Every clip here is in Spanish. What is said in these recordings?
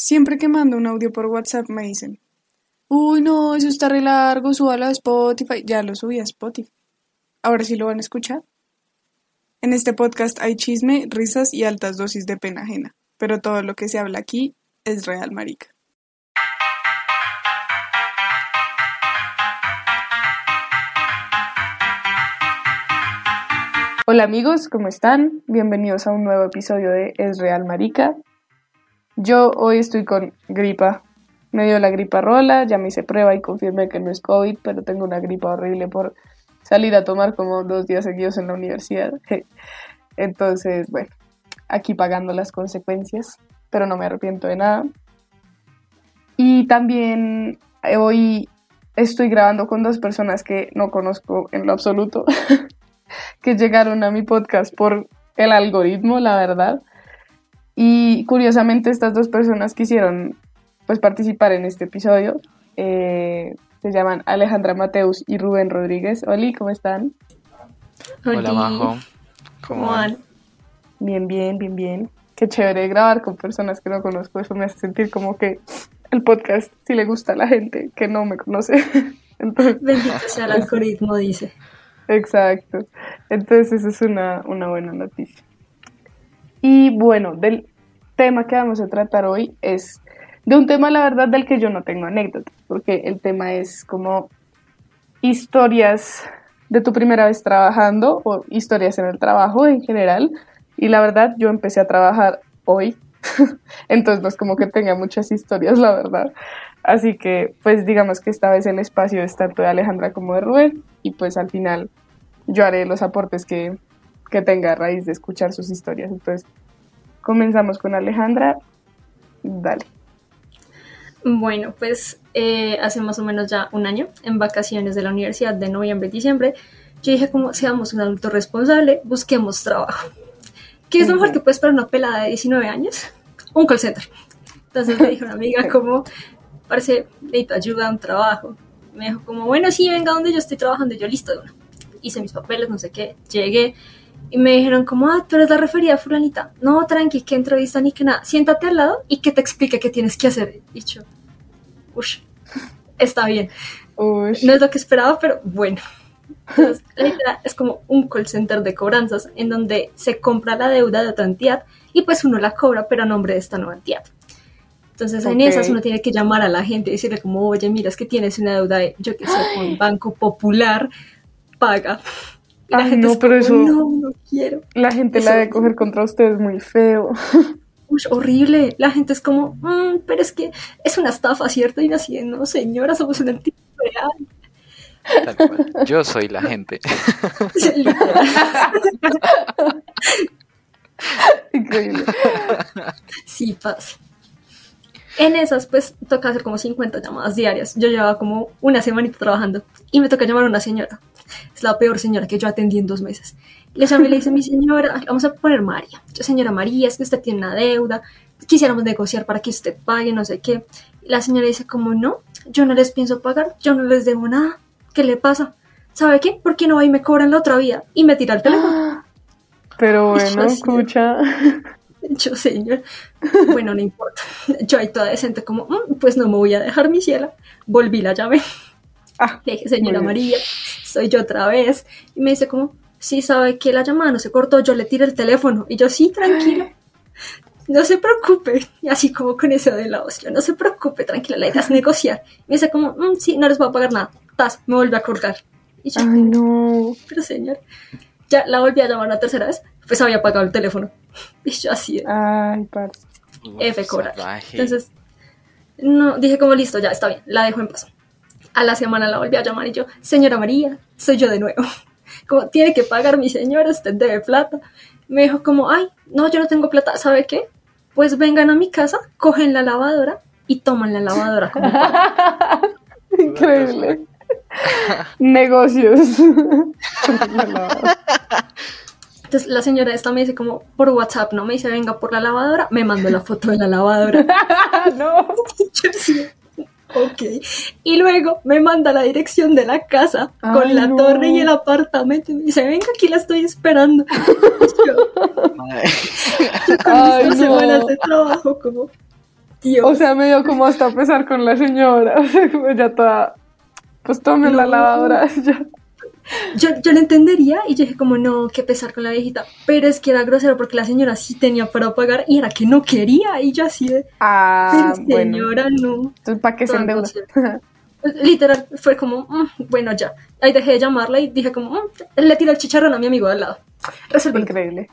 Siempre que mando un audio por WhatsApp me dicen, uy no, eso está re largo, súbalo a Spotify. Ya lo subí a Spotify. Ahora sí lo van a escuchar. En este podcast hay chisme, risas y altas dosis de pena ajena, pero todo lo que se habla aquí es real, marica. Hola amigos, ¿cómo están? Bienvenidos a un nuevo episodio de Es Real Marica. Yo hoy estoy con gripa. Me dio la gripa rola, ya me hice prueba y confirmé que no es COVID, pero tengo una gripa horrible por salir a tomar como dos días seguidos en la universidad. Entonces, bueno, aquí pagando las consecuencias, pero no me arrepiento de nada. Y también hoy estoy grabando con dos personas que no conozco en lo absoluto, que llegaron a mi podcast por el algoritmo, la verdad. Y curiosamente estas dos personas quisieron pues, participar en este episodio. Eh, se llaman Alejandra Mateus y Rubén Rodríguez. Hola, ¿cómo están? Hola, Majo. ¿Cómo van? Bien, bien, bien, bien. Qué chévere grabar con personas que no conozco. Eso me hace sentir como que el podcast sí le gusta a la gente que no me conoce. Entonces... Bendito sea el algoritmo, dice. Exacto. Entonces, eso es una, una buena noticia. Y bueno, del tema que vamos a tratar hoy es de un tema, la verdad, del que yo no tengo anécdotas, porque el tema es como historias de tu primera vez trabajando o historias en el trabajo en general. Y la verdad, yo empecé a trabajar hoy, entonces no es como que tenga muchas historias, la verdad. Así que, pues digamos que esta vez el espacio es tanto de Alejandra como de Rubén, y pues al final yo haré los aportes que, que tenga a raíz de escuchar sus historias. Entonces, comenzamos con Alejandra. Dale. Bueno, pues eh, hace más o menos ya un año, en vacaciones de la universidad de noviembre y diciembre, yo dije como seamos un adulto responsable, busquemos trabajo. ¿Qué es lo mejor que puedes para una pelada de 19 años? Un call center. Entonces me dijo una amiga como, parece, necesito ayuda, un trabajo. Me dijo como, bueno, sí, venga donde yo estoy trabajando, yo listo de una. Hice mis papeles, no sé qué, llegué, y me dijeron como, ah, tú eres la referida fulanita. No, tranqui, que entrevista ni que nada. Siéntate al lado y que te explique qué tienes que hacer. Y yo, uff, está bien. No es lo que esperaba, pero bueno. Entonces, la idea es como un call center de cobranzas en donde se compra la deuda de otra entidad y pues uno la cobra, pero a nombre de esta nueva entidad. Entonces en esas uno tiene que llamar a la gente y decirle como, oye, mira, es que tienes una deuda de, yo qué sé, con Banco Popular, paga. La gente no, pero eso. No, no quiero. La gente la de coger contra ustedes muy feo. Uy, horrible. La gente es como, mm, pero es que es una estafa, ¿cierto? Y así, no, señora, somos una entidad real. Yo soy la gente. Increíble. Sí, pasa. En esas, pues, toca hacer como 50 llamadas diarias. Yo llevaba como una semanita trabajando y me toca llamar a una señora. Es la peor señora que yo atendí en dos meses. Le llamé y le dice, mi señora, vamos a poner María. Yo, señora María, es que usted tiene una deuda, quisiéramos negociar para que usted pague, no sé qué. Y la señora dice, como no, yo no les pienso pagar, yo no les debo nada. ¿Qué le pasa? ¿Sabe qué? ¿Por qué no va y me cobran la otra vida? Y me tira el teléfono. Pero bueno, escucha. Yo, señor, bueno, no importa. Yo ahí toda decente como, mm, pues no me voy a dejar mi ciela. Volví la llave. Ah, le dije, señora María, soy yo otra vez. Y me dice como, sí, sabe que la llamada no se cortó, yo le tiré el teléfono. Y yo, sí, tranquila. No se preocupe. Y así como con ese de la voz, yo, no se preocupe, tranquila, la idea es negociar. Y me dice como, mm, sí, no les voy a pagar nada. Taz, me vuelve a cortar. Y yo, Ay, no. Pero señor, ya la volví a llamar una tercera vez, pues había pagado el teléfono. Y yo así. Ay, parce. F cobrar. Entonces, no, dije como listo, ya está bien, la dejo en paz. A la semana la volví a llamar y yo, señora María, soy yo de nuevo. Como, tiene que pagar mi señora, usted debe plata. Me dijo como, ay, no, yo no tengo plata, ¿sabe qué? Pues vengan a mi casa, cogen la lavadora y toman la lavadora como Increíble. Negocios. Entonces la señora esta me dice como por WhatsApp, ¿no? Me dice, venga por la lavadora, me mandó la foto de la lavadora. no. Ok. Y luego me manda la dirección de la casa con la torre y el apartamento. Y me dice, venga, aquí la estoy esperando. yo, yo con Ay, no. semanas de trabajo, como, Dios. O sea, me dio como hasta pesar con la señora. O sea, como ya toda. Pues tome la lavadora. Ya. Yo, yo lo entendería y yo dije como no, qué pesar con la viejita, pero es que era grosero porque la señora sí tenía para pagar y era que no quería y yo así de, Ah, pero bueno. señora, no. Entonces, ¿para qué se endeuda? grosero. Literal, fue como, "Mm, bueno, ya. Ahí dejé de llamarla y dije como, "Mm", le tiré el chicharrón a mi amigo de al lado. Resolví. Increíble.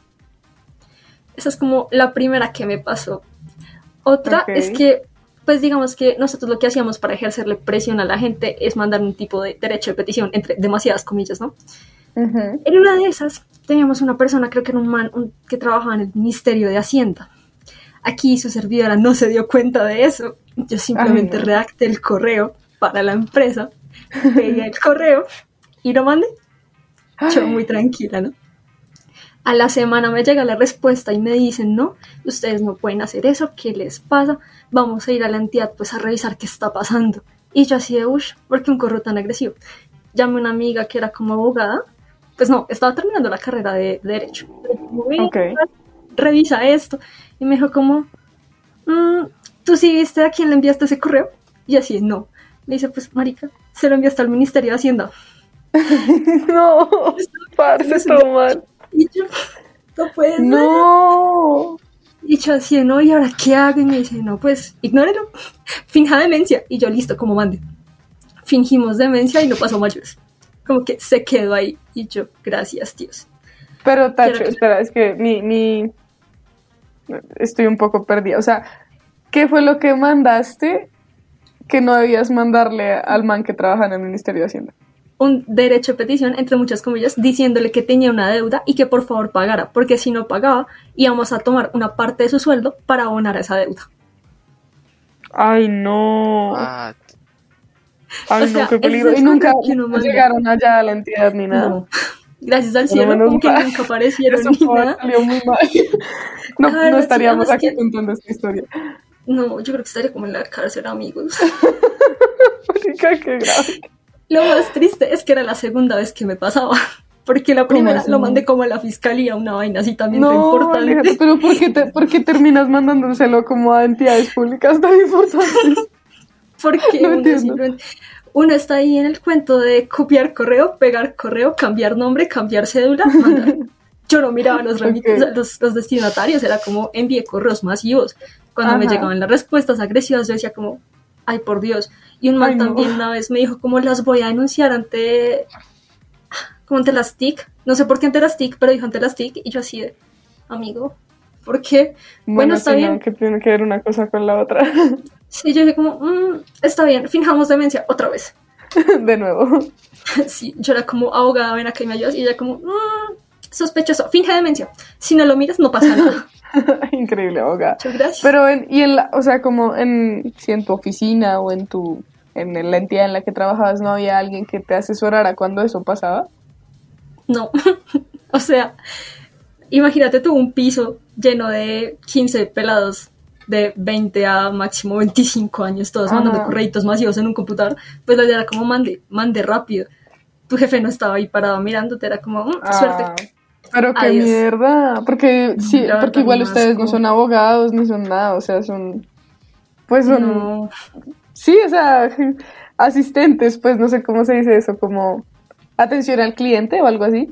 Esa es como la primera que me pasó. Otra es que, pues digamos que nosotros lo que hacíamos para ejercerle presión a la gente es mandar un tipo de derecho de petición, entre demasiadas comillas, ¿no? En una de esas teníamos una persona, creo que era un man un- que trabajaba en el Ministerio de Hacienda. Aquí su servidora no se dio cuenta de eso. Yo simplemente Ay, no. redacté el correo para la empresa, pegué el correo y lo mandé. Yo muy tranquila, ¿no? A la semana me llega la respuesta y me dicen, no, ustedes no pueden hacer eso, ¿qué les pasa? Vamos a ir a la entidad pues a revisar qué está pasando. Y yo así de, uff, ¿por qué un correo tan agresivo? Llamé a una amiga que era como abogada, pues no, estaba terminando la carrera de, de Derecho. Pero como, "Ven, Ok. Revisa esto. Y me dijo como, "Mm, ¿tú sí viste a quién le enviaste ese correo? Y así, no. Le dice, pues, marica, se lo enviaste al Ministerio de Hacienda. No, parce, todo mal. Y yo, no puede ser. No. Y yo así, no, ¿y ahora qué hago? Y me dice, no, pues, ignórelo. Finja demencia. Y yo, listo, como mande. Fingimos demencia y no pasó mayores. Como que se quedó ahí. Y yo, gracias, Dios. Pero Tacho, que- espera, es que mi, mi... Estoy un poco perdida. O sea, ¿qué fue lo que mandaste que no debías mandarle al man que trabaja en el Ministerio de Hacienda? Un derecho de petición, entre muchas comillas, diciéndole que tenía una deuda y que por favor pagara, porque si no pagaba, íbamos a tomar una parte de su sueldo para abonar esa deuda. Ay, no. What? Ay, o sea, no, qué peligro. Y nunca manda. llegaron allá a la entidad ni nada. No. Gracias al cielo, menos como que nunca aparecieron Eso ni nada. salió muy mal. No, no estaríamos aquí que- contando esta historia. No, yo creo que estaría como en la cárcel, amigos. Marica, qué grave. Lo más triste es que era la segunda vez que me pasaba. Porque la primera lo mandé como a la fiscalía, una vaina así también No, importante. Alejandra, pero ¿por qué, te- por qué terminas mandándoselo como a entidades públicas tan importantes? Porque No uno, está ahí en el cuento de copiar correo, pegar correo, cambiar nombre, cambiar cédula, mandar. Yo no miraba los, remit- Ok. o sea, los, los destinatarios, era como envié correos masivos. Cuando me llegaban las respuestas agresivas, yo decía como, ay por Dios. Y un man Ay, no. también una vez me dijo, como las voy a denunciar ante, como ante las TIC. No sé por qué ante las TIC, pero dijo ante las TIC. Y yo así de, amigo, ¿por qué? Bueno, está sí, bien. que tiene que ver una cosa con la otra. Sí, yo dije como, "Mm, está bien, finjamos demencia otra vez. De nuevo. Sí, yo era como abogada, ven acá y me ayudas. Y ella como, "Mm, sospechoso, finge demencia. Si no lo miras, no pasa nada. Increíble, abogada. Muchas gracias. Pero en, y en la, o sea, como en, si en tu oficina o en tu, en la entidad en la que trabajabas no había alguien que te asesorara cuando eso pasaba. No, o sea, imagínate tú un piso lleno de 15 pelados de 20 a máximo 25 años, todos Ajá. mandando correitos masivos en un computador. Pues la idea era como mande, mande rápido. Tu jefe no estaba ahí parado mirándote, era como, "Mm, Ah, suerte. Pero qué Adiós. mierda, porque sí, porque igual ustedes es no son abogados ni son nada, o sea, son pues son No, sí, o sea, asistentes, pues no sé cómo se dice eso, como atención al cliente o algo así.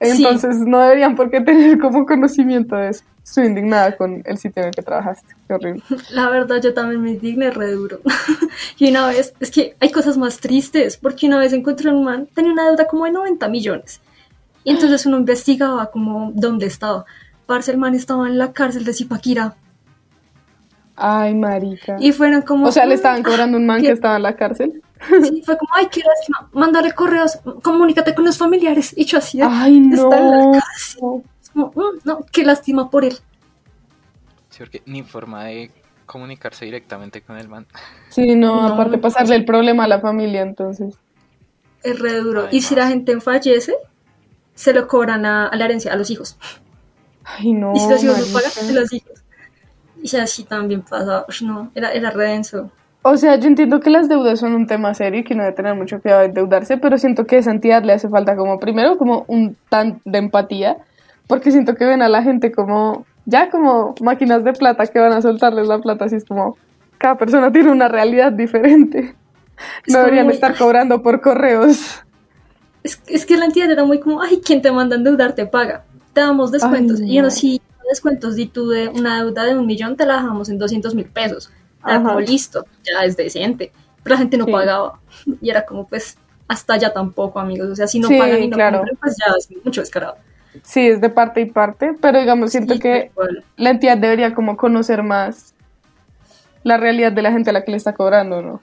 Sí. Entonces no deberían por qué tener como conocimiento de eso. Estoy indignada con el sitio en el que trabajaste. Qué horrible. La verdad, yo también me indigné re duro. y una vez, es que hay cosas más tristes, porque una vez encontré un man, tenía una deuda como de 90 millones. Y entonces uno investigaba como dónde estaba. Parce, el man estaba en la cárcel de Zipaquirá. Ay, marica. Y fueron como... O sea, le "Mm, estaban cobrando un man ¿qué?". que estaba en la cárcel. Sí, fue como, ay, qué lástima, mándale correos, comunícate con los familiares. Y yo así, Ay, está en la no. cárcel. Como, "Mm, no, qué lástima por él. Sí, porque ni forma de comunicarse directamente con el man. Sí, no, No. aparte pasarle el problema a la familia, entonces. Es re duro. Ay, y si no. la gente fallece, se lo cobran a, a la herencia, a los hijos. Ay, no. y si los hijos no pagan, los hijos. Y así también pasa. No, era, era re denso. O sea, yo entiendo que las deudas son un tema serio y que no debe tener mucho cuidado de endeudarse, pero siento que a esa entidad le hace falta como, primero, como un tan de empatía, porque siento que ven a la gente como, ya como máquinas de plata que van a soltarles la plata, así es como, cada persona tiene una realidad diferente. Es No deberían como- estar cobrando por correos. Es, es que la entidad era muy como, ay, quien te manda a endeudar te paga. Te damos descuentos. Ay, Y yo no, si descuentos di tú de una deuda de un millón, te la dejamos en 200 mil pesos. Era Ajá. como, listo, ya es decente. Pero la gente no Sí. pagaba. Y era como, pues, hasta ya tampoco, amigos. O sea, si no Sí, pagan y no claro. pues ya es mucho descarado. Sí, es de parte y parte, pero digamos, siento Sí, que igual. la entidad debería como conocer más la realidad de la gente a la que le está cobrando, ¿no?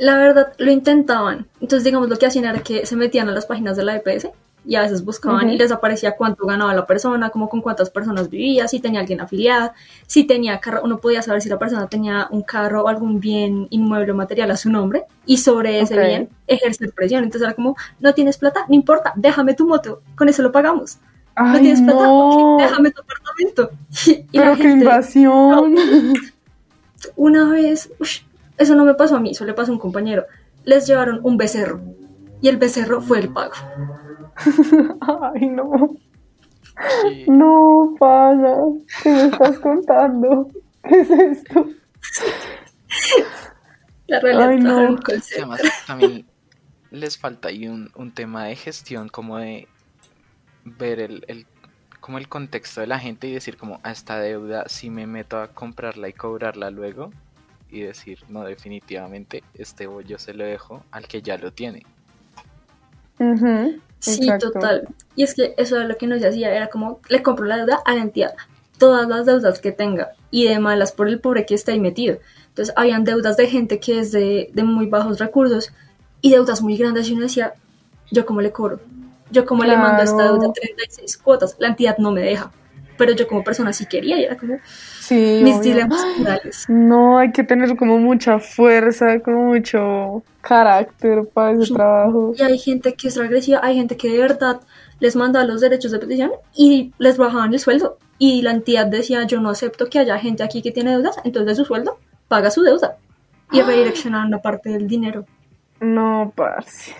La verdad, lo intentaban. Entonces, digamos, lo que hacían era que se metían a las páginas de la EPS y a veces buscaban y les aparecía cuánto ganaba la persona, como con cuántas personas vivía, si tenía alguien afiliada, si tenía carro, uno podía saber si la persona tenía un carro o algún bien inmueble o material a su nombre y sobre ese bien ejercer presión. Entonces era como, no tienes plata, no importa, déjame tu moto, con eso lo pagamos. No tienes plata, no. déjame tu apartamento. Y, y la qué gente- invasión. una vez, eso no me pasó a mí, eso le pasó a un compañero, les llevaron un becerro y el becerro fue el pago. Ay, no. Sí. No, pana. ¿Qué me estás contando? ¿Qué es esto? La realidad Ay, no. además también les falta ahí un, un tema de gestión como de ver el, el como el contexto de la gente y decir como a esta deuda si me meto a comprarla y cobrarla luego y decir no definitivamente este bollo se lo dejo al que ya lo tiene Sí, exacto. total. Y es que eso era lo que nos hacía, era como, le compro la deuda a la entidad, todas las deudas que tenga, y de malas por el pobre que está ahí metido. Entonces, habían deudas de gente que es de, de muy bajos recursos, y deudas muy grandes, y uno decía, ¿yo cómo le cobro? ¿Yo cómo le mando esta deuda 36 cuotas? La entidad no me deja. Pero yo como persona sí quería, y era como Sí, mis obvio. dilemas morales. No, hay que tener como mucha fuerza, como mucho carácter para ese trabajo. Y hay gente que es regresiva, hay gente que de verdad les manda los derechos de petición y les bajaban el sueldo. Y la entidad decía, yo no acepto que haya gente aquí que tiene deudas, entonces de su sueldo paga su deuda. Y redireccionaban una parte del dinero. No, parce.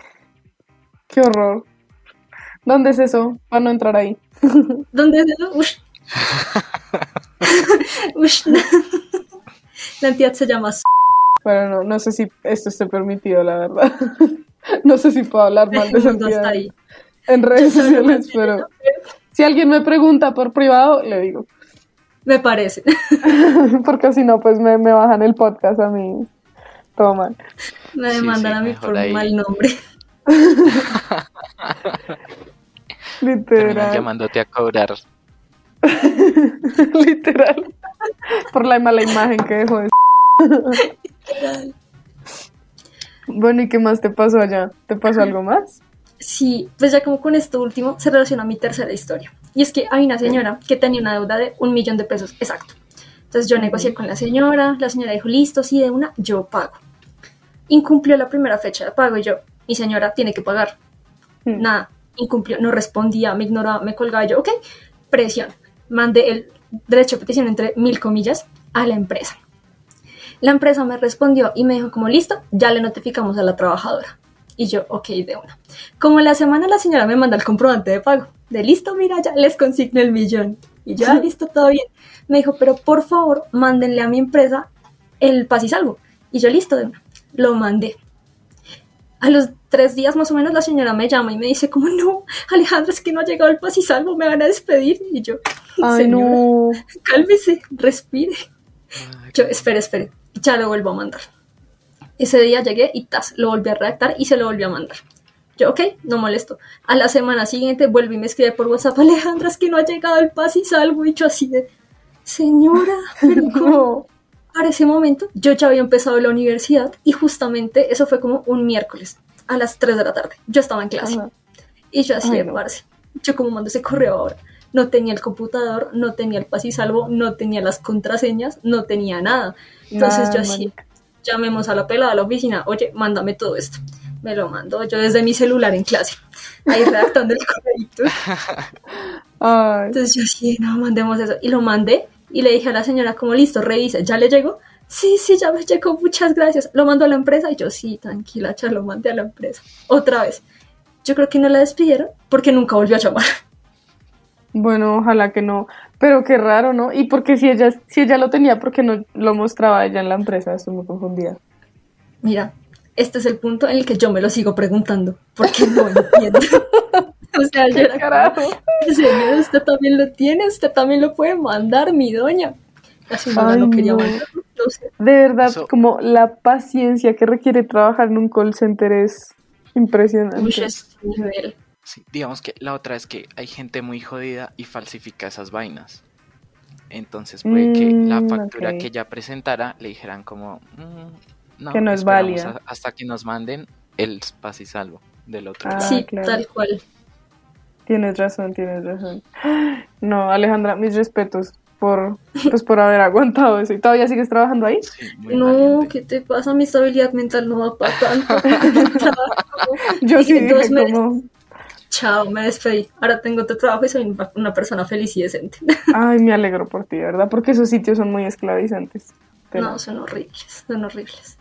Qué horror. ¿Dónde es eso? Para no entrar ahí. ¿Dónde es eso? Ush. La entidad se llama Bueno, no, no sé si esto esté permitido, la verdad. No sé si puedo hablar mal de esa entidad ahí. en redes sociales, pero si alguien me pregunta por privado, le digo. Me parece. Porque si no, pues me, me bajan el podcast a mí. Todo mal. Me demandan sí, a mí por ahí. un mal nombre. terminan Literal. llamándote a cobrar Literal. Por la mala imagen que dejó de Bueno, ¿y qué más te pasó allá? ¿Te pasó algo más? Sí, pues ya como con esto último se relaciona mi tercera historia. Y es que hay una señora que tenía una deuda de un millón de pesos, exacto. Entonces yo negocié con la señora, la señora dijo, listo, sí, de una, yo pago. Incumplió la primera fecha de pago y yo, mi señora tiene que pagar. Mm. Nada, incumplió, no respondía, me ignoraba, me colgaba yo, ok, presión. Mandé el derecho de petición entre mil comillas a la empresa. La empresa me respondió y me dijo como listo, ya le notificamos a la trabajadora. Y yo, ok, de una. Como la semana la señora me manda el comprobante de pago. De listo, mira, ya les consigno el millón. Y yo, ah, listo, todo bien. Me dijo, pero por favor, mándenle a mi empresa el paz y salvo. Y yo, listo, de una. Lo mandé. A los tres días más o menos la señora me llama y me dice como, no, Alejandra, es que no ha llegado el paz y salvo, me van a despedir. Y yo, Ay, señora, no. cálmese, respire. Ay, Yo, espere, espere, ya lo vuelvo a mandar. Ese día llegué y tas, lo volví a redactar y se lo volví a mandar. Yo, ok, no molesto. A la semana siguiente vuelve y me escribe por WhatsApp, Alejandra, es que no ha llegado el paz y salvo. Y yo así de, señora, pero ¿cómo? Para ese momento yo ya había empezado la universidad y justamente eso fue como un miércoles a las 3 de la tarde. Yo estaba en clase. Ajá. Y yo así Ay, de no. parce. Yo como mando ese correo ahora. No tenía el computador, no tenía el paz y salvo, no tenía las contraseñas, no tenía nada. Entonces yo así, marica. llamemos a la pelada a la oficina, oye, mándame todo esto. Me lo mando yo desde mi celular en clase, ahí redactando el correo. Entonces yo así, no, mandemos eso. Y lo mandé y le dije a la señora, como listo, revisa, ¿ya le llegó? Sí, sí, ya me llegó, muchas gracias. Lo mando a la empresa y yo, sí, tranquila, ya lo mandé a la empresa. Otra vez. Yo creo que no la despidieron porque nunca volvió a llamar. Bueno, ojalá que no. Pero qué raro, ¿no? Y porque si ella, si ella lo tenía, ¿por qué no lo mostraba ella en la empresa? Estoy muy confundida. Mira, este es el punto en el que yo me lo sigo preguntando, porque no entiendo. o sea, yo era Carajo. como, señor, usted también lo tiene, usted también lo puede mandar, mi doña. La señora Ay, no quería no. mandarlo, no sé. De verdad, Eso- como la paciencia que requiere trabajar en un call center es impresionante. Un nivel. Sí, digamos que la otra es que hay gente muy jodida y falsifica esas vainas. Entonces puede que la Mm, factura ok. que ella presentara le dijeran como "Mm, Que no es válida". a- hasta que nos manden el paz y salvo del otro Ah, lado. sí, claro. tal cual. Tienes razón, tienes razón. No, Alejandra, mis respetos por, pues, por haber aguantado eso. ¿Y todavía sigues trabajando ahí? Sí, No, valiente. ¿qué te pasa? Mi estabilidad mental no va para tanto. Yo sí dije como, Chao, me despedí. Ahora tengo otro trabajo y soy una- persona feliz y decente. ay, me alegro por ti, ¿verdad? Porque esos sitios son muy esclavizantes. Pero No, son horribles, son horribles.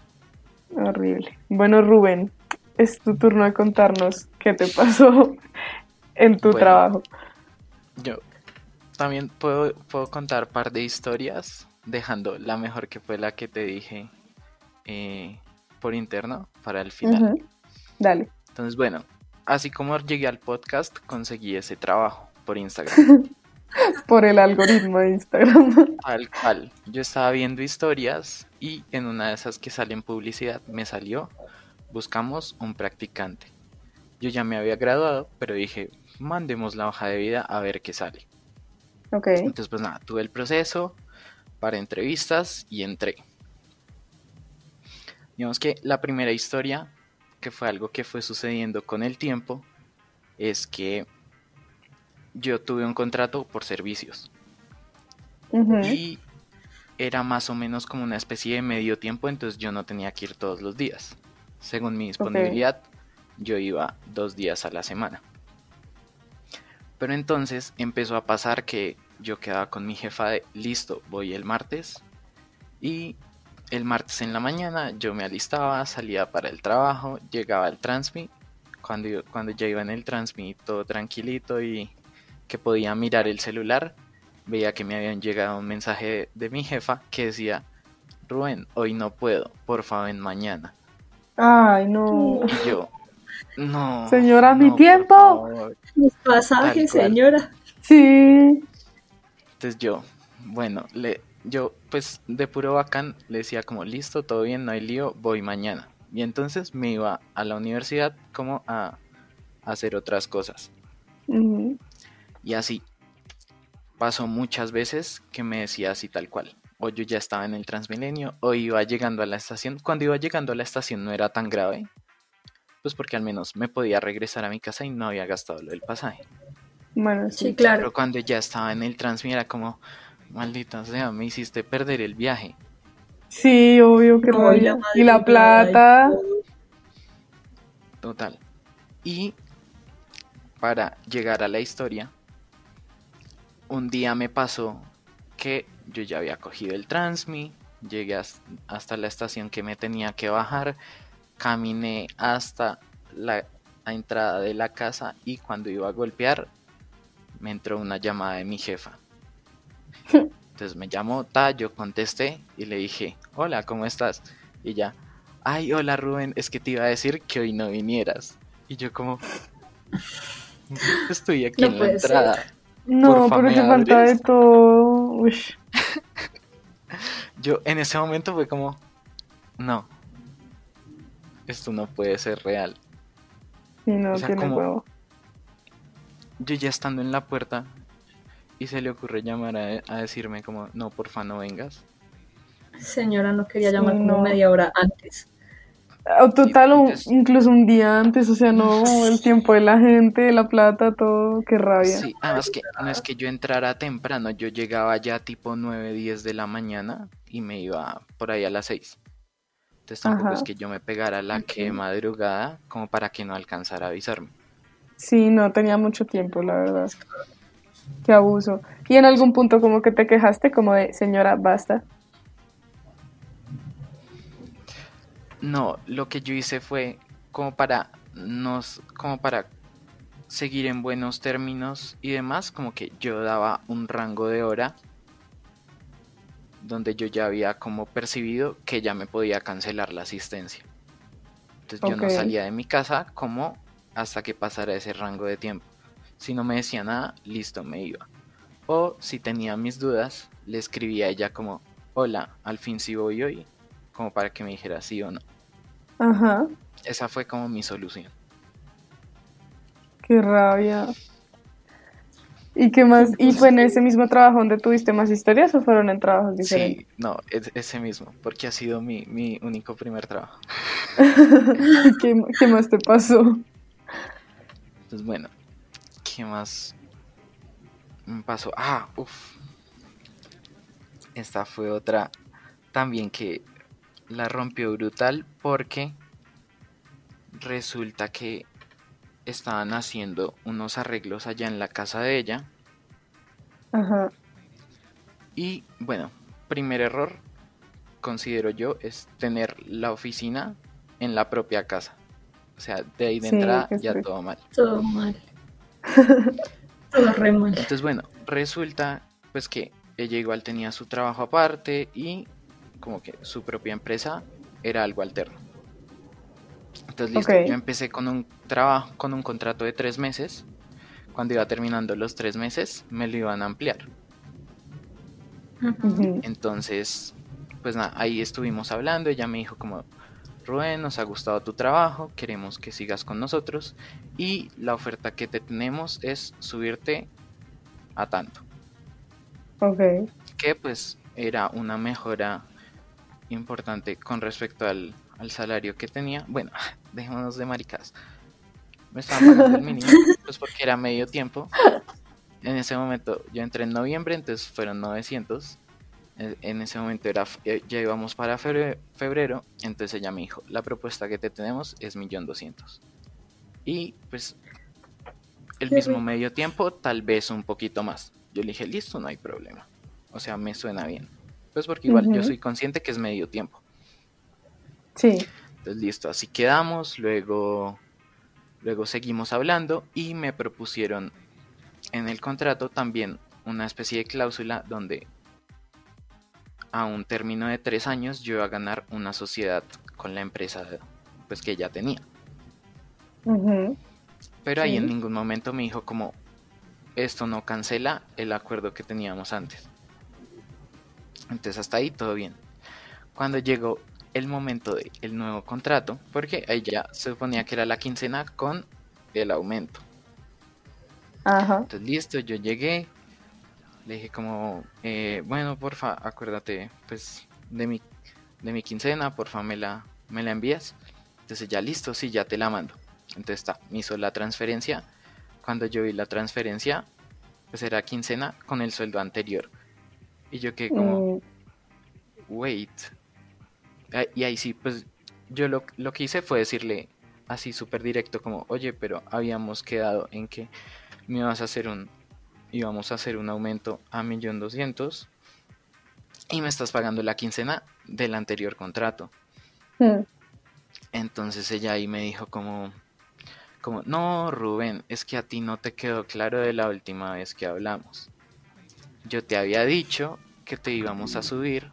horrible. Bueno, Rubén, es tu turno de contarnos qué te pasó en tu Bueno. trabajo. Yo también puedo, puedo contar par de historias, dejando la mejor que fue la que te dije eh, por interno para el final. Ujú. Dale. Entonces, bueno, así como llegué al podcast, conseguí ese trabajo por Instagram. Por el algoritmo de Instagram. Tal cual. Yo estaba viendo historias y en una de esas que sale en publicidad me salió, buscamos un practicante. Yo ya me había graduado, pero dije, mandemos la hoja de vida a ver qué sale. ok. Entonces, pues nada, tuve el proceso para entrevistas y entré. Digamos que la primera historia, que fue algo que fue sucediendo con el tiempo, es que yo tuve un contrato por servicios y era más o menos como una especie de medio tiempo, entonces yo no tenía que ir todos los días. Según mi disponibilidad, yo iba dos días a la semana. Pero entonces empezó a pasar que yo quedaba con mi jefa de listo, voy el martes. Y el martes en la mañana yo me alistaba, salía para el trabajo, llegaba al Transmi. Cuando, yo- cuando ya iba en el Transmi todo tranquilito y que podía mirar el celular, veía que me habían llegado un mensaje de, de mi jefa que decía, Rubén, hoy no puedo, porfa ven mañana. Ay, no. Y yo, no. Señora, mi no, por tiempo. favor". Mis pasajes, señora. Sí. Entonces yo, bueno, le, yo pues de puro bacán le decía como, listo, todo bien, no hay lío, voy mañana. Y entonces me iba a la universidad como a, a hacer otras cosas. Y así pasó muchas veces que me decía así tal cual. O yo ya estaba en el Transmilenio, o iba llegando a la estación. Cuando iba llegando a la estación no era tan grave, pues porque al menos me podía regresar a mi casa y no había gastado lo del pasaje. Bueno, Sí, sí. claro. Pero cuando ya estaba en el Transmi era como, maldita sea, me hiciste perder el viaje. Sí, obvio que No, Y la plata. Total. Y para llegar a la historia, un día me pasó que yo ya había cogido el Transmi, llegué as- hasta la estación que me tenía que bajar, caminé hasta la la entrada de la casa y cuando iba a golpear me entró una llamada de mi jefa. Entonces me llamó, ta, yo contesté y le dije, hola, ¿cómo estás? Y ya, ay, hola Rubén, es que te iba a decir que hoy no vinieras. Y yo como, estoy aquí No en la puede ser. entrada. No, Porfa, pero ¿me te falta de todo. Uy. Yo en ese momento fue como, no, esto no puede ser real. Sí, no O sea, tiene como- huevo. Yo ya estando en la puerta y se le ocurre llamar a, a decirme como, no, porfa, no vengas. Señora, no quería Sí, llamar como no. media hora antes. O total, o entonces- incluso un día antes, o sea, no, el tiempo de la gente, la plata, todo, qué rabia. Sí, además que no es que yo entrara temprano, yo llegaba ya tipo 9, 10 de la mañana y me iba por ahí a las 6. Entonces tampoco Ajá. es que yo me pegara la que madrugada como para que no alcanzara a avisarme. Sí, no tenía mucho tiempo, la verdad. Qué abuso. Y en algún punto como que te quejaste, como de, señora, basta. No, lo que yo hice fue como para nos, como para seguir en buenos términos y demás, como que yo daba un rango de hora donde yo ya había como percibido que ya me podía cancelar la asistencia. Entonces yo no salía de mi casa como hasta que pasara ese rango de tiempo. Si no me decía nada, listo, me iba. O si tenía mis dudas, le escribía a ella como, hola, al fin sí voy hoy, como para que me dijera sí o no. Ajá. Esa fue como mi solución. Qué rabia. ¿Y qué más? ¿Y fue en ese mismo trabajo donde tuviste más historias o fueron en trabajos diferentes? Sí, no, es- ese mismo, porque ha sido mi, mi único primer trabajo. ¿Qué, qué más te pasó? Entonces, bueno, ¿qué más me pasó? Ah, uff. Esta fue otra también que la rompió brutal porque resulta que estaban haciendo unos arreglos allá en la casa de ella Ajá. y bueno, primer error considero yo es tener la oficina en la propia casa. O sea, de ahí de Sí, entrada ya todo mal. Todo mal. Todo re mal. Entonces, bueno, resulta pues que ella igual tenía su trabajo aparte y como que su propia empresa era algo alterno. Entonces, listo, yo empecé con un trabajo, con un contrato de tres meses. Cuando iba terminando los tres meses, me lo iban a ampliar. Entonces, pues nada, ahí estuvimos hablando. Ella me dijo como, Rubén, nos ha gustado tu trabajo, queremos que sigas con nosotros y la oferta que te tenemos es subirte a tanto. Ok. que pues era una mejora importante con respecto al, al salario que tenía. Bueno, dejémonos de maricadas. Me estaban pagando el mínimo, pues porque era medio tiempo. En ese momento yo entré en noviembre, entonces fueron 900. En ese momento era, eh, ya íbamos para febre- febrero, entonces ella me dijo, la propuesta que te tenemos es 1.200.000. Y pues el mismo medio tiempo, tal vez un poquito más. Yo le dije, listo, no hay problema. O sea, me suena bien. Pues porque igual yo soy consciente que es medio tiempo. Sí. Entonces, listo, así quedamos. Luego, luego seguimos hablando y me propusieron en el contrato también una especie de cláusula donde a un término de tres años yo iba a ganar una sociedad con la empresa pues que ella tenía. Pero ahí Sí. en ningún momento me dijo como esto no cancela el acuerdo que teníamos antes. Entonces hasta ahí todo bien. Cuando llegó el momento del nuevo contrato, porque ahí ya se suponía que era la quincena con el aumento. Ajá. Entonces listo, yo llegué, le dije como, eh, bueno, porfa, acuérdate pues de mi, de mi quincena, porfa, me la, me la envías. Entonces ya listo, sí, ya te la mando. Entonces está, me hizo la transferencia. Cuando yo vi la transferencia, pues era quincena con el sueldo anterior. Y yo quedé como, Mm, wait. Ah, Y ahí sí, pues yo lo, lo que hice fue decirle así súper directo como, oye, pero habíamos quedado en que me ibas a hacer un, íbamos a hacer un aumento a millón doscientos y me estás pagando la quincena del anterior contrato. mm. Entonces ella ahí me dijo como, como, no, Rubén, es que a ti no te quedó claro de la última vez que hablamos. Yo te había dicho que te íbamos a subir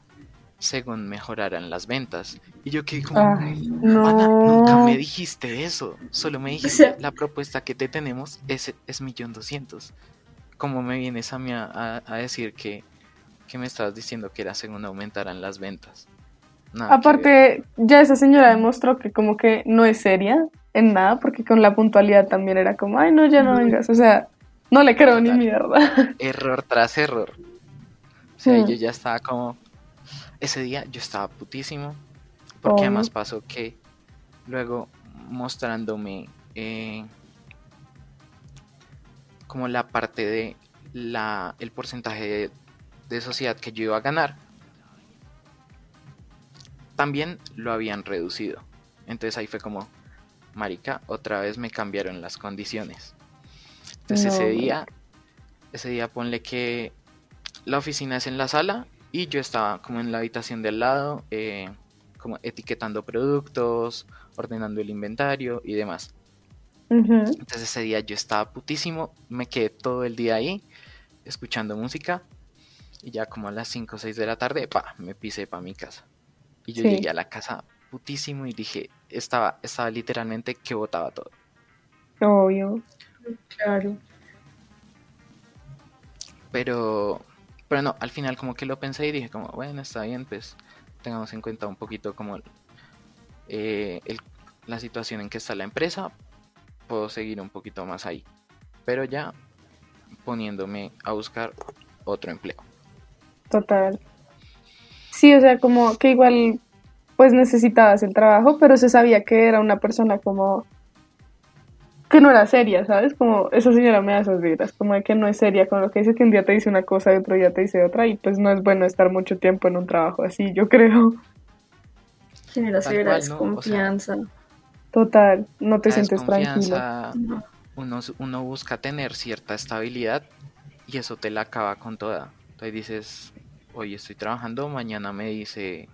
según mejoraran las ventas. Y yo quedé como, Ay, Ana, nunca no. me dijiste eso. Solo me dijiste, sea- la propuesta que te tenemos es, es millón doscientos. ¿Cómo me vienes a mí a, a- a decir que, que me estabas diciendo que era según aumentaran las ventas? Nada. Aparte, ya esa señora demostró que como que no es seria en nada, porque con la puntualidad también era como, ay, no, ya no vengas. O sea, no le creo ni mierda. error tras error. O sea, yo ya estaba como. Ese día yo estaba putísimo. Porque Obvio. además pasó que luego mostrándome eh, como la parte de la el porcentaje de, de sociedad que yo iba a ganar, también lo habían reducido. Entonces ahí fue como, marica, otra vez me cambiaron las condiciones. Entonces ese día, ese día ponle que la oficina es en la sala y yo estaba como en la habitación de al lado, eh, como etiquetando productos, ordenando el inventario y demás. Entonces ese día yo estaba putísimo, me quedé todo el día ahí escuchando música y ya como a las 5 o 6 de la tarde, pa, me pisé para mi casa. Y yo Sí. llegué a la casa putísimo y dije, estaba, estaba literalmente que botaba todo. Obvio. Claro. Pero, pero no, al final como que lo pensé y dije como, bueno, está bien, pues tengamos en cuenta un poquito como eh, el- la situación en que está la empresa, puedo seguir un poquito más ahí. Pero ya poniéndome a buscar otro empleo. Total. Sí, o sea, como que igual pues necesitabas el trabajo, pero se sabía que era una persona como que no era seria, ¿sabes? Como esa señora me da esas vibras, como de que no es seria con lo que dice que un día te dice una cosa y otro día te dice otra y pues no es bueno estar mucho tiempo en un trabajo así, yo creo. Genera ¿no? O sea, desconfianza. Total, no te La sientes tranquilo. uno, uno busca tener cierta estabilidad y eso te la acaba con toda. Entonces dices, hoy estoy trabajando, mañana me dice,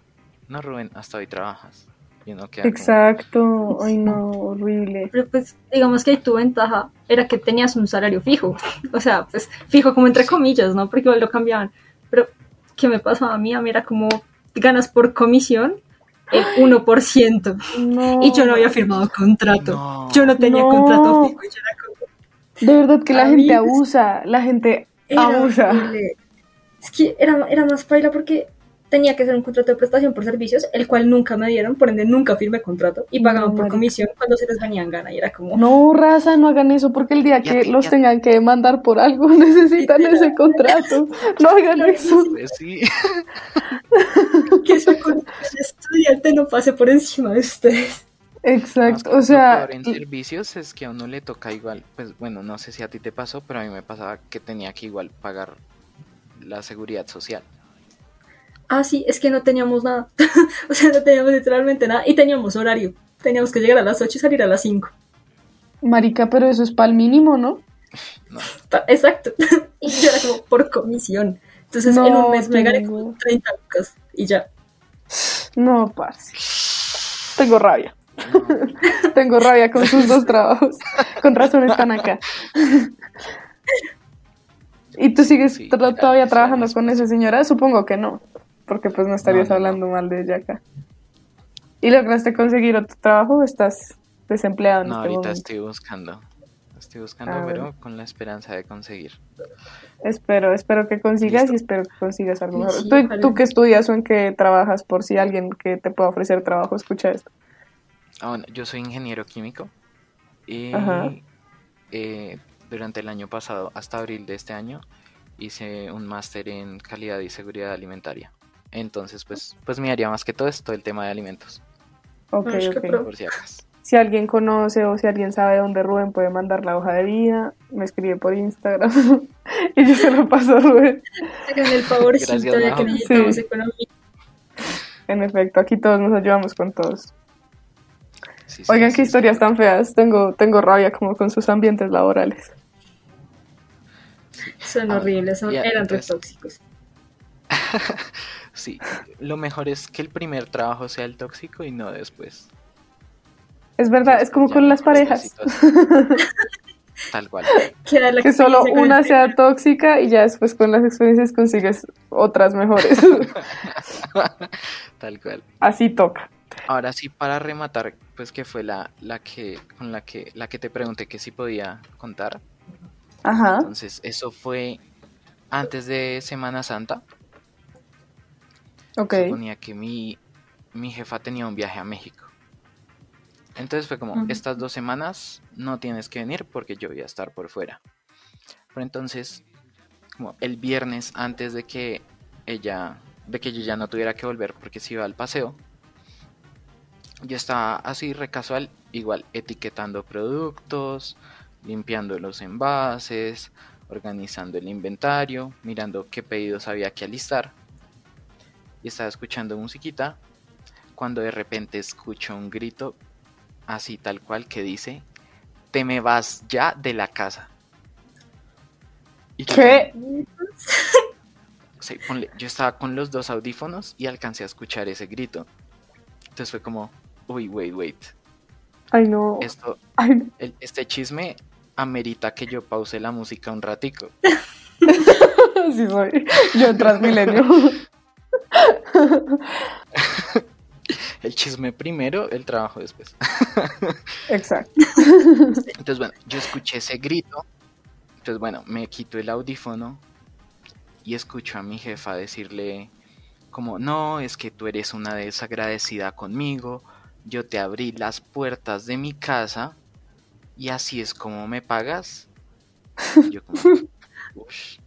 no Rubén, hasta hoy trabajas. Y uno queda como, Exacto, ay no, horrible. Pero pues digamos que tu ventaja era que tenías un salario fijo. O sea, pues fijo como entre comillas, ¿no? Porque igual lo cambiaban. Pero, ¿qué me pasaba a mí? A mí era como ganas por comisión el 1%. No. Y yo no había firmado contrato. No. Yo no tenía No. contrato fijo. y yo era como, De verdad que la gente abusa, la gente abusa. Es que era, era más paila porque tenía que hacer un contrato de prestación por servicios, el cual nunca me dieron, por ende nunca firmé contrato y pagaban No, por comisión cuando se les venían gana y era como, No, raza, no hagan eso porque el día que los ya- tengan que mandar por algo necesitan ese contrato. No hagan eso. Sí, que ese contrato de estudiante no pase por encima de ustedes. Exacto, o sea, peor en servicios es que a uno le toca igual, pues bueno, no sé si a ti te pasó, pero a mí me pasaba que tenía que igual pagar la seguridad social. Ah, sí, es que no teníamos nada. o sea, no teníamos literalmente nada y teníamos horario. Teníamos que llegar a las 8 y salir a las 5. marica, pero eso es para el mínimo, ¿no? Exacto. y yo era como por comisión. Entonces en un mes me gané como 30 lucas y ya. No, parce. Tengo rabia. no, Tengo rabia con sus dos trabajos. Con razón están acá. ¿Y tú sigues Sí, tra- mira, todavía trabajando con esa señora? Supongo que no, porque pues no estarías No, no, no. hablando mal de ella acá. ¿Y lograste conseguir otro trabajo o estás desempleado en no, este ahorita momento? estoy buscando. Estoy buscando, pero con la esperanza de conseguir. Espero, espero que consigas Listo. y espero que consigas algo mejor. sí, ¿Tú. ¿Tú qué estudias o en qué trabajas por si alguien que te pueda ofrecer trabajo escucha esto? Ah, bueno, yo soy ingeniero químico y eh, durante el año pasado, hasta abril de este año, hice un máster en calidad y seguridad alimentaria. Entonces, pues, pues me haría más que todo esto el tema de alimentos, Ok, Ay, qué ok. pro. por si acaso. Si alguien conoce o si alguien sabe dónde Rubén puede mandar la hoja de vida, me escribe por Instagram y yo se lo paso a Rubén. Hagan el favorcito Gracias, ya que necesitamos Sí. economía. En efecto, aquí todos nos ayudamos con todos. Sí, sí, Oigan, sí, qué sí. historias tan feas. Tengo, tengo rabia como con sus ambientes laborales. Son Ah, horribles, son, eran re tóxicos. Sí, lo mejor es que el primer trabajo sea el tóxico y no después. Es verdad, es como Ya con las parejas. Tal cual. La Que solo una sea tóxica y ya después con las experiencias consigues otras mejores. Tal cual. Así toca. Ahora sí, para rematar, pues que fue la, la que con la que la que te pregunté que si podía contar. Ajá. Entonces, eso fue antes de Semana Santa. Ok. Suponía que mi, mi jefa tenía un viaje a México. Entonces fue como, estas dos semanas no tienes que venir porque yo voy a estar por fuera. Pero entonces, como el viernes antes de que ella, de que yo ya no tuviera que volver porque se iba al paseo, yo estaba así recasual, igual etiquetando productos, limpiando los envases, organizando el inventario, mirando qué pedidos había que alistar. Y estaba escuchando musiquita cuando de repente escucho un grito así tal cual que dice, te me vas ya de la casa. Y yo ¿Qué? como- sí, ponle, yo estaba con los dos audífonos y alcancé a escuchar ese grito. Entonces fue como, uy, wait, wait. Ay, no. Esto, el- este chisme amerita que yo pause la música un ratico. Sí soy. Yo en Transmilenio. El chisme primero, el trabajo después. Exacto. Entonces, bueno, yo escuché ese grito. Entonces, bueno, me quito el audífono y escucho a mi jefa decirle como, no, es que tú eres una desagradecida conmigo, yo te abrí las puertas de mi casa y así es como me pagas. Y yo como, "Ush".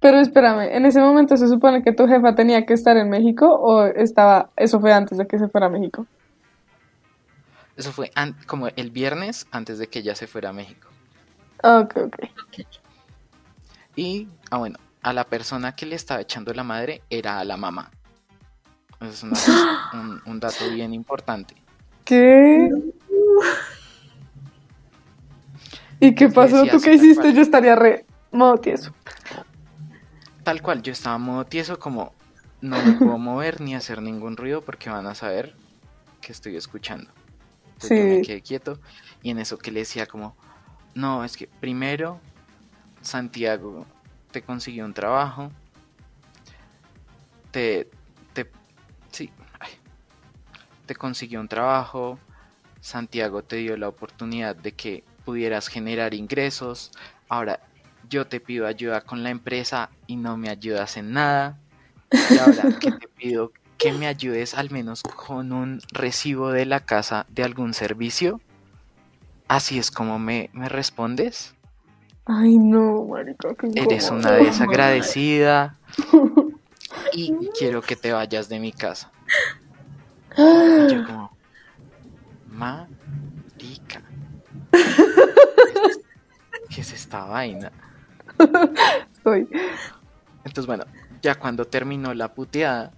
Pero espérame, ¿en ese momento se supone que tu jefa tenía que estar en México o estaba, eso fue antes de que se fuera a México? Eso fue an- como el viernes antes de que ella se fuera a México. Ok, ok. Y, ah, bueno, a la persona que le estaba echando la madre era a la mamá. Eso es una- un, un dato bien importante. ¿Qué? ¿Y qué pasó? ¿Tú qué hiciste? Yo estaría re modo tieso. Tal cual, yo estaba modo tieso como no me puedo mover ni hacer ningún ruido porque van a saber que estoy escuchando. Entonces yo me Sí. quedé quieto y en eso que le decía como, no, es que primero Santiago te consiguió un trabajo, te, te, sí, ay, te consiguió un trabajo, Santiago te dio la oportunidad de que pudieras generar ingresos, ahora yo te pido ayuda con la empresa y no me ayudas en nada, y ahora que te pido que me ayudes al menos con un recibo de la casa de algún servicio, así es como me, me respondes. Ay, no, marica, qué Eres una desagradecida y quiero que te vayas de mi casa. Y yo como, marica. ¿Qué es esta vaina? Entonces, bueno, ya cuando terminó la puteada,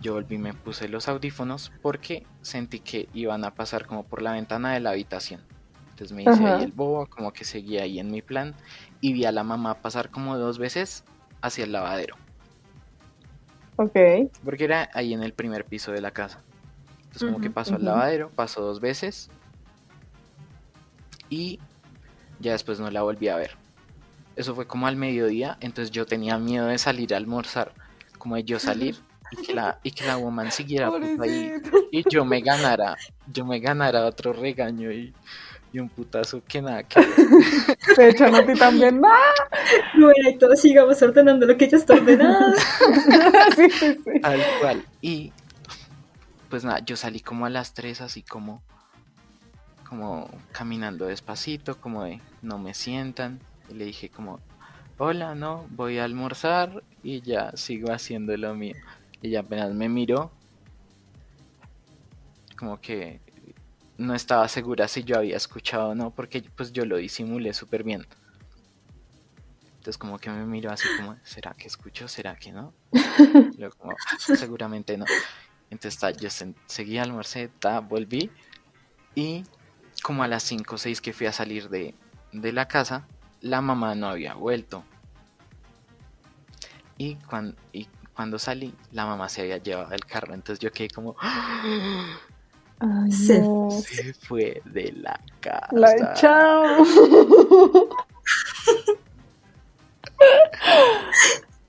yo volví y me puse los audífonos porque sentí que iban a pasar como por la ventana de la habitación. Entonces me hice Ajá. ahí el bobo, como que seguía ahí en mi plan, y vi a la mamá pasar como dos veces hacia el lavadero, Ok. porque era ahí en el primer piso de la casa. Entonces como que pasó al lavadero, pasó dos veces, y ya después no la volví a ver. Eso fue como al mediodía, entonces yo tenía miedo de salir a almorzar, como de yo salir y que la, y que la woman siguiera ahí y yo me ganara, yo me ganara otro regaño y, y un putazo que nada que. Te echan a ti también. ¡Ah! Bueno, y todos sigamos ordenando lo que ya está ordenado. Sí, sí, sí. tal cual. Y pues nada, yo salí como a las 3 así como como caminando despacito, como de no me sientan y le dije como hola, no, voy a almorzar y ya sigo haciendo lo mío. Y ella apenas me miró como que no estaba segura si yo había escuchado o no, porque pues yo lo disimulé súper bien. Entonces como que me miró así como, ¿será que escucho? ¿Será que no? Como, seguramente no. Entonces ta, yo sen- seguí almorcé, ta, volví y como a las 5 o 6 que fui a salir de, de la casa, la mamá no había vuelto. Y, cuan- y cuando salí, la mamá se había llevado el carro, entonces yo quedé como, Ay, Se- no. se fue de la casa. La chao.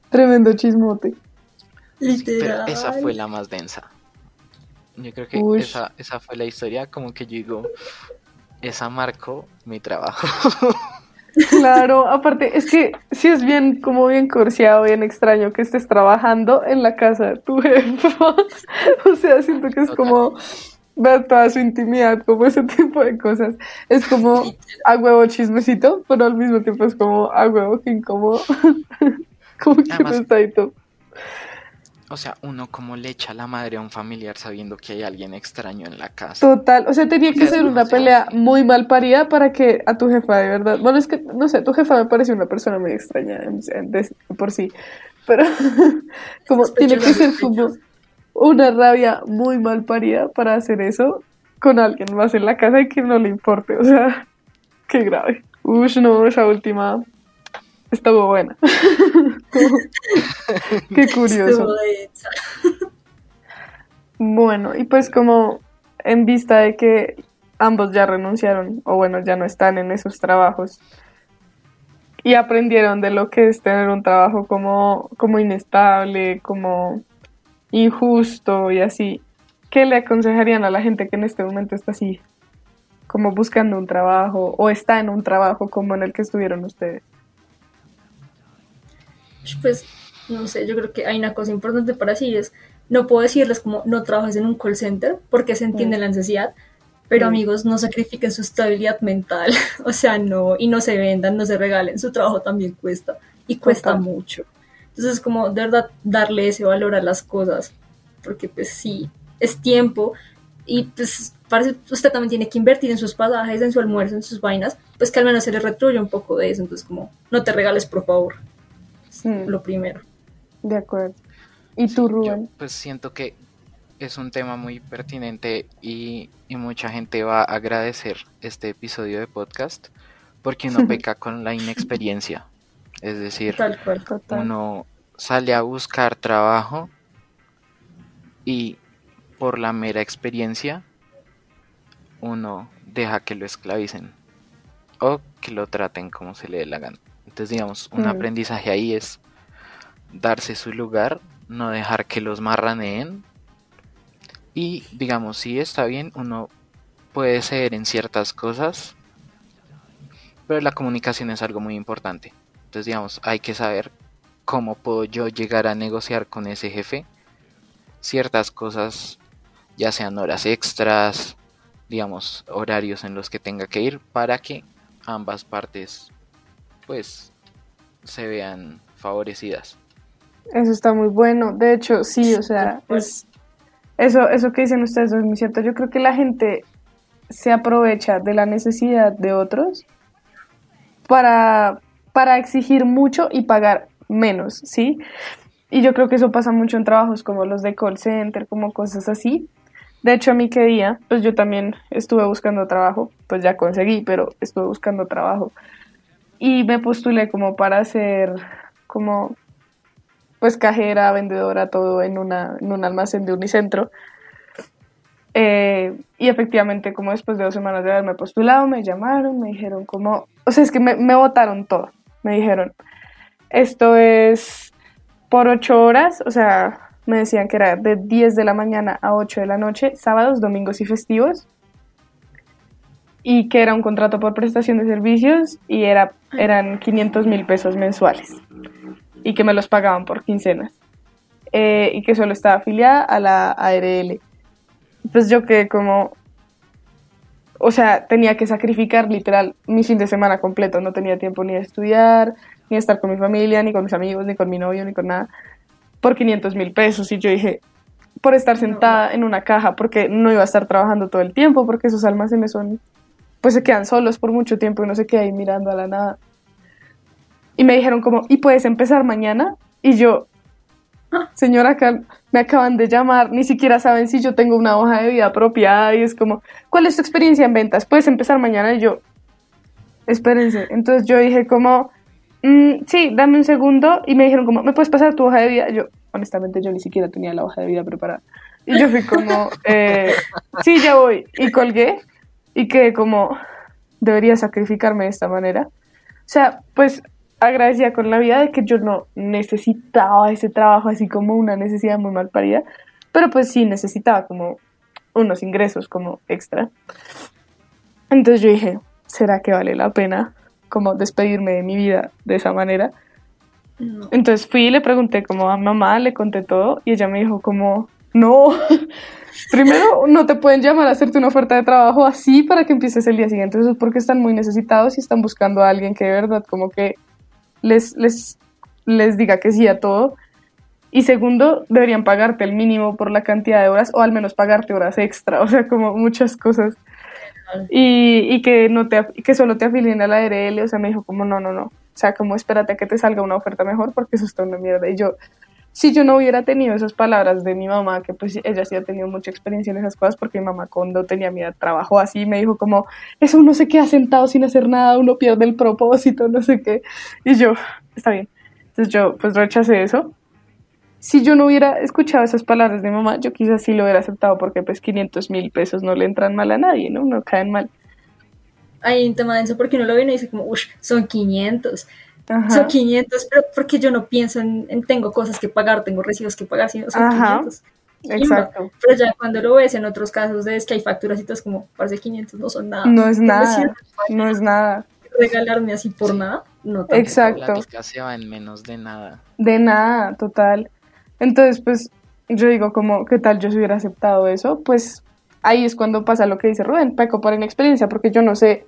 Tremendo chismote. Sí, pero Literal. esa fue la más densa. Yo creo que esa, esa fue la historia, como que yo digo, esa marcó mi trabajo. Claro, aparte, es que sí es bien, como bien cursiado, bien extraño que estés trabajando en la casa de tu jefa. O sea, siento que es como ver toda su intimidad, como ese tipo de cosas. Es como a huevo chismecito, pero al mismo tiempo es como a huevo que incómodo. Como que Además- pesadito. O sea, uno como le echa la madre a un familiar sabiendo que hay alguien extraño en la casa. Total, o sea, tenía que ser una pelea muy mal parida para que a tu jefa de verdad. Bueno, es que, no sé, tu jefa me parece una persona muy extraña en- en- de- por sí, pero como tiene que ser como una rabia muy mal parida para hacer eso con alguien más en la casa y que no le importe, o sea, qué grave. Uy, no, esa última estuvo buena. qué curioso. Bueno, y pues como en vista de que ambos ya renunciaron, o bueno, ya no están en esos trabajos, y aprendieron de lo que es tener un trabajo como, como inestable, como injusto y así, ¿qué le aconsejarían a la gente que en este momento está así, como buscando un trabajo, o está en un trabajo como en el que estuvieron ustedes? Pues, no sé, yo creo que hay una cosa importante para decir es, no puedo decirles como no trabajes en un call center porque se entiende la necesidad, pero amigos, no sacrifiquen su estabilidad mental, o sea, no, y no se vendan, no se regalen, su trabajo también cuesta y cuesta mucho. Entonces, como de verdad darle ese valor a las cosas, porque pues sí, es tiempo y pues parece usted también tiene que invertir en sus pasajes, en su almuerzo, en sus vainas, pues que al menos se le retribuya un poco de eso, entonces como no te regales por favor, lo primero. De acuerdo. ¿Y tú, Rubén? pues siento que es un tema muy pertinente y, mucha gente va a agradecer este episodio de podcast porque uno peca con la inexperiencia. Es decir, uno sale a buscar trabajo y por la mera experiencia uno deja que lo esclavicen o que lo traten como se le dé la gana. Entonces, digamos, un mm. aprendizaje ahí es darse su lugar, no dejar que los marraneen y digamos, si está bien, uno puede ceder en ciertas cosas, pero la comunicación es algo muy importante. Entonces, digamos, hay que saber cómo puedo yo llegar a negociar con ese jefe ciertas cosas, ya sean horas extras, digamos, horarios en los que tenga que ir, para que ambas partes, pues, se vean favorecidas. Eso está muy bueno. De hecho, sí, o sea, pues eso, eso que dicen ustedes es muy cierto. Yo creo que la gente se aprovecha de la necesidad de otros para, para exigir mucho y pagar menos, ¿sí? Y yo creo que eso pasa mucho en trabajos como los de call center, como cosas así. De hecho, a mí que día, pues yo también estuve buscando trabajo, pues ya conseguí, pero estuve buscando trabajo. Y me postulé como para hacer como pues cajera, vendedora, todo en, una, en un almacén de Unicentro. Eh, y efectivamente, como después de dos semanas de haberme postulado, me llamaron, me dijeron como, o sea, es que me votaron todo. Me dijeron, esto es por ocho horas, o sea, me decían que era de 10 de la mañana a 8 de la noche, sábados, domingos y festivos. Y que era un contrato por prestación de servicios y era, eran 500 mil pesos mensuales y que me los pagaban por quincenas. Eh, y que solo estaba afiliada a la ARL. Pues yo que como, o sea, tenía que sacrificar literal mi fin de semana completo, no tenía tiempo ni de estudiar, ni de estar con mi familia, ni con mis amigos, ni con mi novio, ni con nada, por 500 mil pesos. Y yo dije, por estar sentada en una caja, porque no iba a estar trabajando todo el tiempo, porque esos almacenes son, pues se quedan solos por mucho tiempo y no se queda ahí mirando a la nada. Y me dijeron como, ¿y puedes empezar mañana? Y yo, señora, me acaban de llamar, ni siquiera saben si yo tengo una hoja de vida apropiada y es como, ¿cuál es tu experiencia en ventas? ¿Puedes empezar mañana? Y yo, espérense. Entonces yo dije como, mm, sí, dame un segundo. Y me dijeron como, ¿me puedes pasar tu hoja de vida? Y yo, honestamente, yo ni siquiera tenía la hoja de vida preparada. Y yo fui como, eh, sí, ya voy. Y colgué y que como, debería sacrificarme de esta manera. O sea, pues agradecida con la vida de que yo no necesitaba ese trabajo así como una necesidad muy mal parida, pero pues sí necesitaba como unos ingresos como extra. Entonces yo dije, ¿será que vale la pena como despedirme de mi vida de esa manera? Entonces fui y le pregunté como a mamá, le conté todo y ella me dijo como, no, primero no te pueden llamar a hacerte una oferta de trabajo así para que empieces el día siguiente, eso es porque están muy necesitados y están buscando a alguien que de verdad como que les, les, les diga que sí a todo. Y segundo, deberían pagarte el mínimo por la cantidad de horas o al menos pagarte horas extra, o sea, como muchas cosas. Y, y que, no te, que solo te afilien a la ARL, o sea, me dijo como no, no, no. O sea, como espérate a que te salga una oferta mejor porque eso está una mierda. Y yo, si yo no hubiera tenido esas palabras de mi mamá, que pues ella sí ha tenido mucha experiencia en esas cosas, porque mi mamá cuando tenía mi edad trabajó así, me dijo como, eso uno se queda sentado sin hacer nada, uno pierde el propósito, no sé qué. Y yo, está bien. Entonces yo pues rechacé eso. si yo no hubiera escuchado esas palabras de mamá, yo quizás sí lo hubiera aceptado porque pues 500 mil pesos no le entran mal a nadie, ¿no? No caen mal. Hay un tema de eso porque uno lo ve y dice como, uff, son 500. Son 500, pero porque yo no pienso en, tengo cosas que pagar, tengo recibos que pagar, sino son Ajá. 500. Exacto. Pero ya cuando lo ves en otros casos es que hay facturas y todo es como, parece 500, no son nada. No es nada, no es nada. Regalarme así por nada, no Exacto. La se va en menos de nada. De nada, total. Entonces, pues yo digo como, ¿qué tal yo si hubiera aceptado eso? Pues ahí es cuando pasa lo que dice Rubén, peco por inexperiencia, porque yo no sé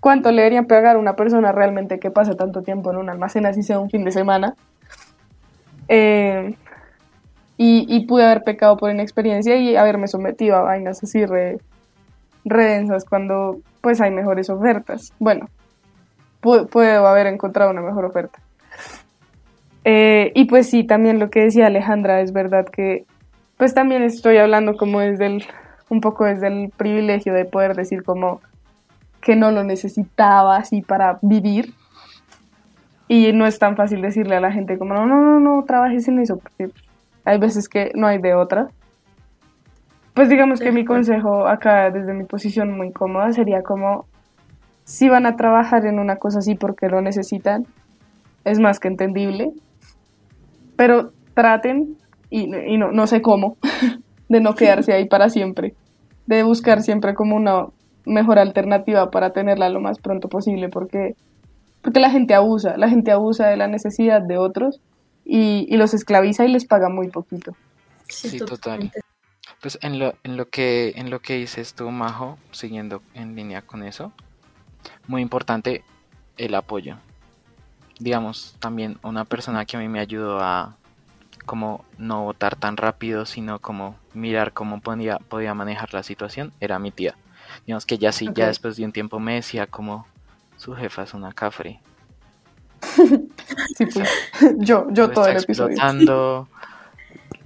cuánto le deberían pagar a una persona realmente que pasa tanto tiempo en un almacén, así sea un fin de semana. Eh, y, pude haber pecado por inexperiencia y haberme sometido a vainas así re, redensas cuando pues hay mejores ofertas. Bueno, puedo haber encontrado una mejor oferta. Eh, y pues sí, también lo que decía Alejandra, es verdad que pues también estoy hablando como desde el, un poco desde el privilegio de poder decir como que no lo necesitaba así para vivir. Y no es tan fácil decirle a la gente como no, no, no, no trabajes en eso, porque hay veces que no hay de otra. Pues digamos que mi consejo acá desde mi posición muy cómoda sería como si van a trabajar en una cosa así porque lo necesitan, es más que entendible, pero traten, y, no, no sé cómo, de no quedarse ahí para siempre, de buscar siempre como una mejor alternativa para tenerla lo más pronto posible, porque, porque la gente abusa, la gente abusa de la necesidad de otros y, y los esclaviza y les paga muy poquito. Sí, total. Pues en lo, en lo que en lo que dices tú, Majo, siguiendo en línea con eso, muy importante el apoyo digamos, también una persona que a mí me ayudó a como no votar tan rápido, sino como mirar cómo podía, podía manejar la situación, era mi tía. Digamos que ya sí, ya después de un tiempo me decía como su jefa es una cafre. sí, pues. yo, yo todo el episodio.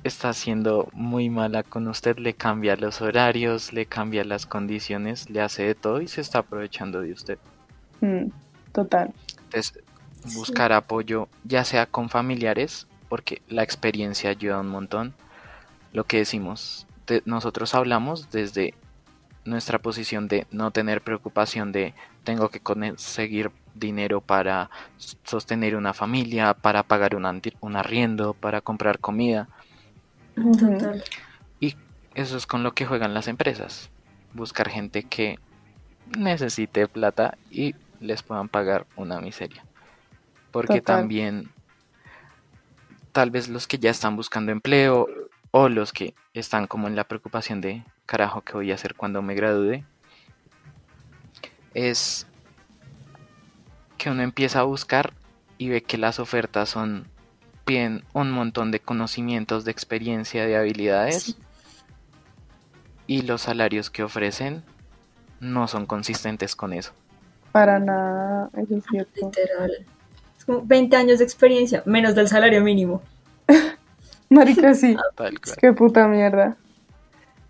está siendo muy mala con usted, le cambia los horarios, le cambia las condiciones, le hace de todo y se está aprovechando de usted. Mm, total. Entonces, buscar apoyo, ya sea con familiares, porque la experiencia ayuda un montón. Lo que decimos, nosotros hablamos desde nuestra posición de no tener preocupación de tengo que conseguir dinero para sostener una familia, para pagar un, un arriendo, para comprar comida. Y eso es con lo que juegan las empresas. Buscar gente que necesite plata y les puedan pagar una miseria porque también tal vez los que ya están buscando empleo o los que están como en la preocupación de carajo que voy a hacer cuando me gradúe es que uno empieza a buscar y ve que las ofertas son bien un montón de conocimientos, de experiencia, de habilidades y los salarios que ofrecen no son consistentes con eso. Para nada, eso es cierto. Literal. 20 años de experiencia, menos del salario mínimo. Marica, sí. Ah, Qué puta mierda.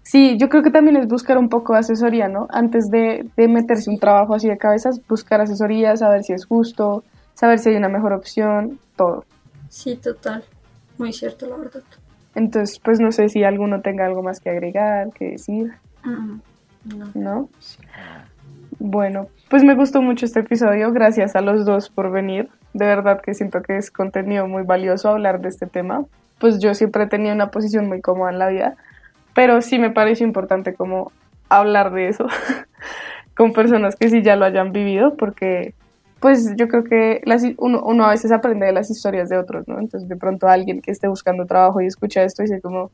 Sí, yo creo que también es buscar un poco de asesoría, ¿no? Antes de, meterse un trabajo así de cabezas, buscar asesoría, saber si es justo, saber si hay una mejor opción, todo. Sí, total. Muy cierto, la verdad. Entonces, pues no sé si alguno tenga algo más que agregar, que decir. no. ¿No? Bueno, pues me gustó mucho este episodio. Gracias a los dos por venir de verdad que siento que es contenido muy valioso hablar de este tema. Pues yo siempre he tenido una posición muy cómoda en la vida, pero sí me parece importante como hablar de eso con personas que sí ya lo hayan vivido, porque pues yo creo que uno, uno, a veces aprende de las historias de otros, ¿no? Entonces de pronto alguien que esté buscando trabajo y escucha esto dice como,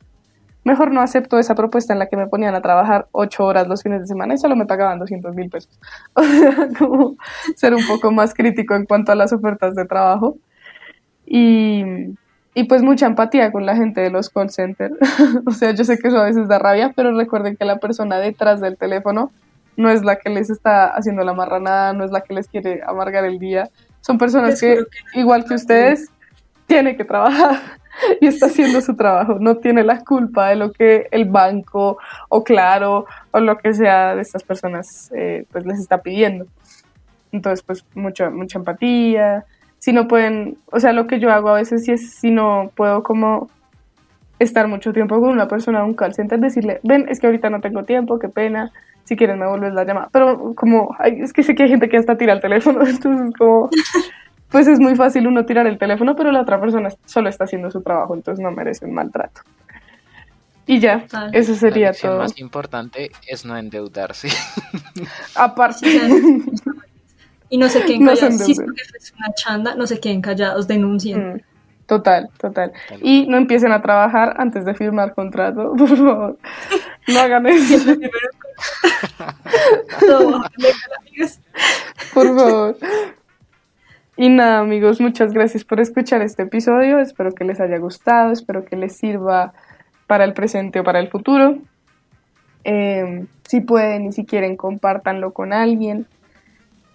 mejor no acepto esa propuesta en la que me ponían a trabajar ocho horas los fines de semana y solo me pagaban 200 mil pesos. O sea, como ser un poco más crítico en cuanto a las ofertas de trabajo. Y, y pues mucha empatía con la gente de los call centers. o sea, yo sé que eso a veces da rabia, pero recuerden que la persona detrás del teléfono no es la que les está haciendo la marranada, no es la que les quiere amargar el día. Son personas que, igual que ustedes, tienen que trabajar y está haciendo su trabajo. No tiene la culpa de lo que el banco o Claro o lo que sea de estas personas eh, pues les está pidiendo. Entonces, pues mucha, mucha empatía. Si no pueden, o sea, lo que yo hago a veces si es si no puedo como estar mucho tiempo con una persona de un call center, decirle, ven, es que ahorita no tengo tiempo, qué pena, si quieres me vuelves la llamada. Pero como, ay, es que sé que hay gente que hasta tira el teléfono, entonces como, pues es muy fácil uno tirar el teléfono, pero la otra persona solo está haciendo su trabajo, entonces no merece un maltrato. Y ya, Ah, eso sería la todo. más importante es no endeudarse. Aparte, Y no se queden No callados. Si su endeuden. jefe es una chanda, no se queden callados, denuncien. mm, total, total. Tal Y no empiecen a trabajar antes de firmar contrato, por favor. No hagan eso, amigos. por favor. Y nada, amigos, muchas gracias por escuchar este episodio. Espero que les haya gustado, espero que les sirva para el presente o para el futuro. Eh, si pueden y si quieren, compártanlo con alguien.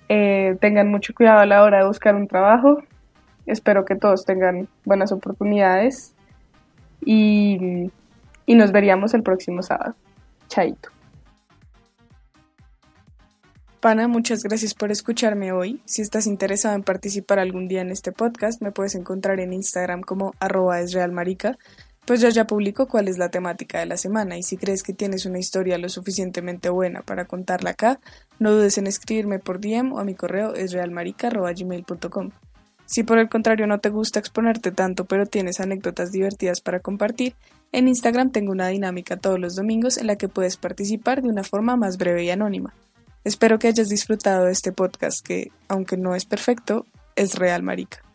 Eh, tengan mucho cuidado a la hora de buscar un trabajo. Espero que todos tengan buenas oportunidades. Y, y nos veríamos el próximo sábado. Chaito. Pana, muchas gracias por escucharme hoy. Si estás interesado en participar algún día en este podcast, me puedes encontrar en Instagram como arroba esrealmarica, pues yo ya publico cuál es la temática de la semana y si crees que tienes una historia lo suficientemente buena para contarla acá, no dudes en escribirme por DM o a mi correo esrealmarica.gmail.com. Si por el contrario no te gusta exponerte tanto pero tienes anécdotas divertidas para compartir, en Instagram tengo una dinámica todos los domingos en la que puedes participar de una forma más breve y anónima. Espero que hayas disfrutado de este podcast que, aunque no es perfecto, es real, marica.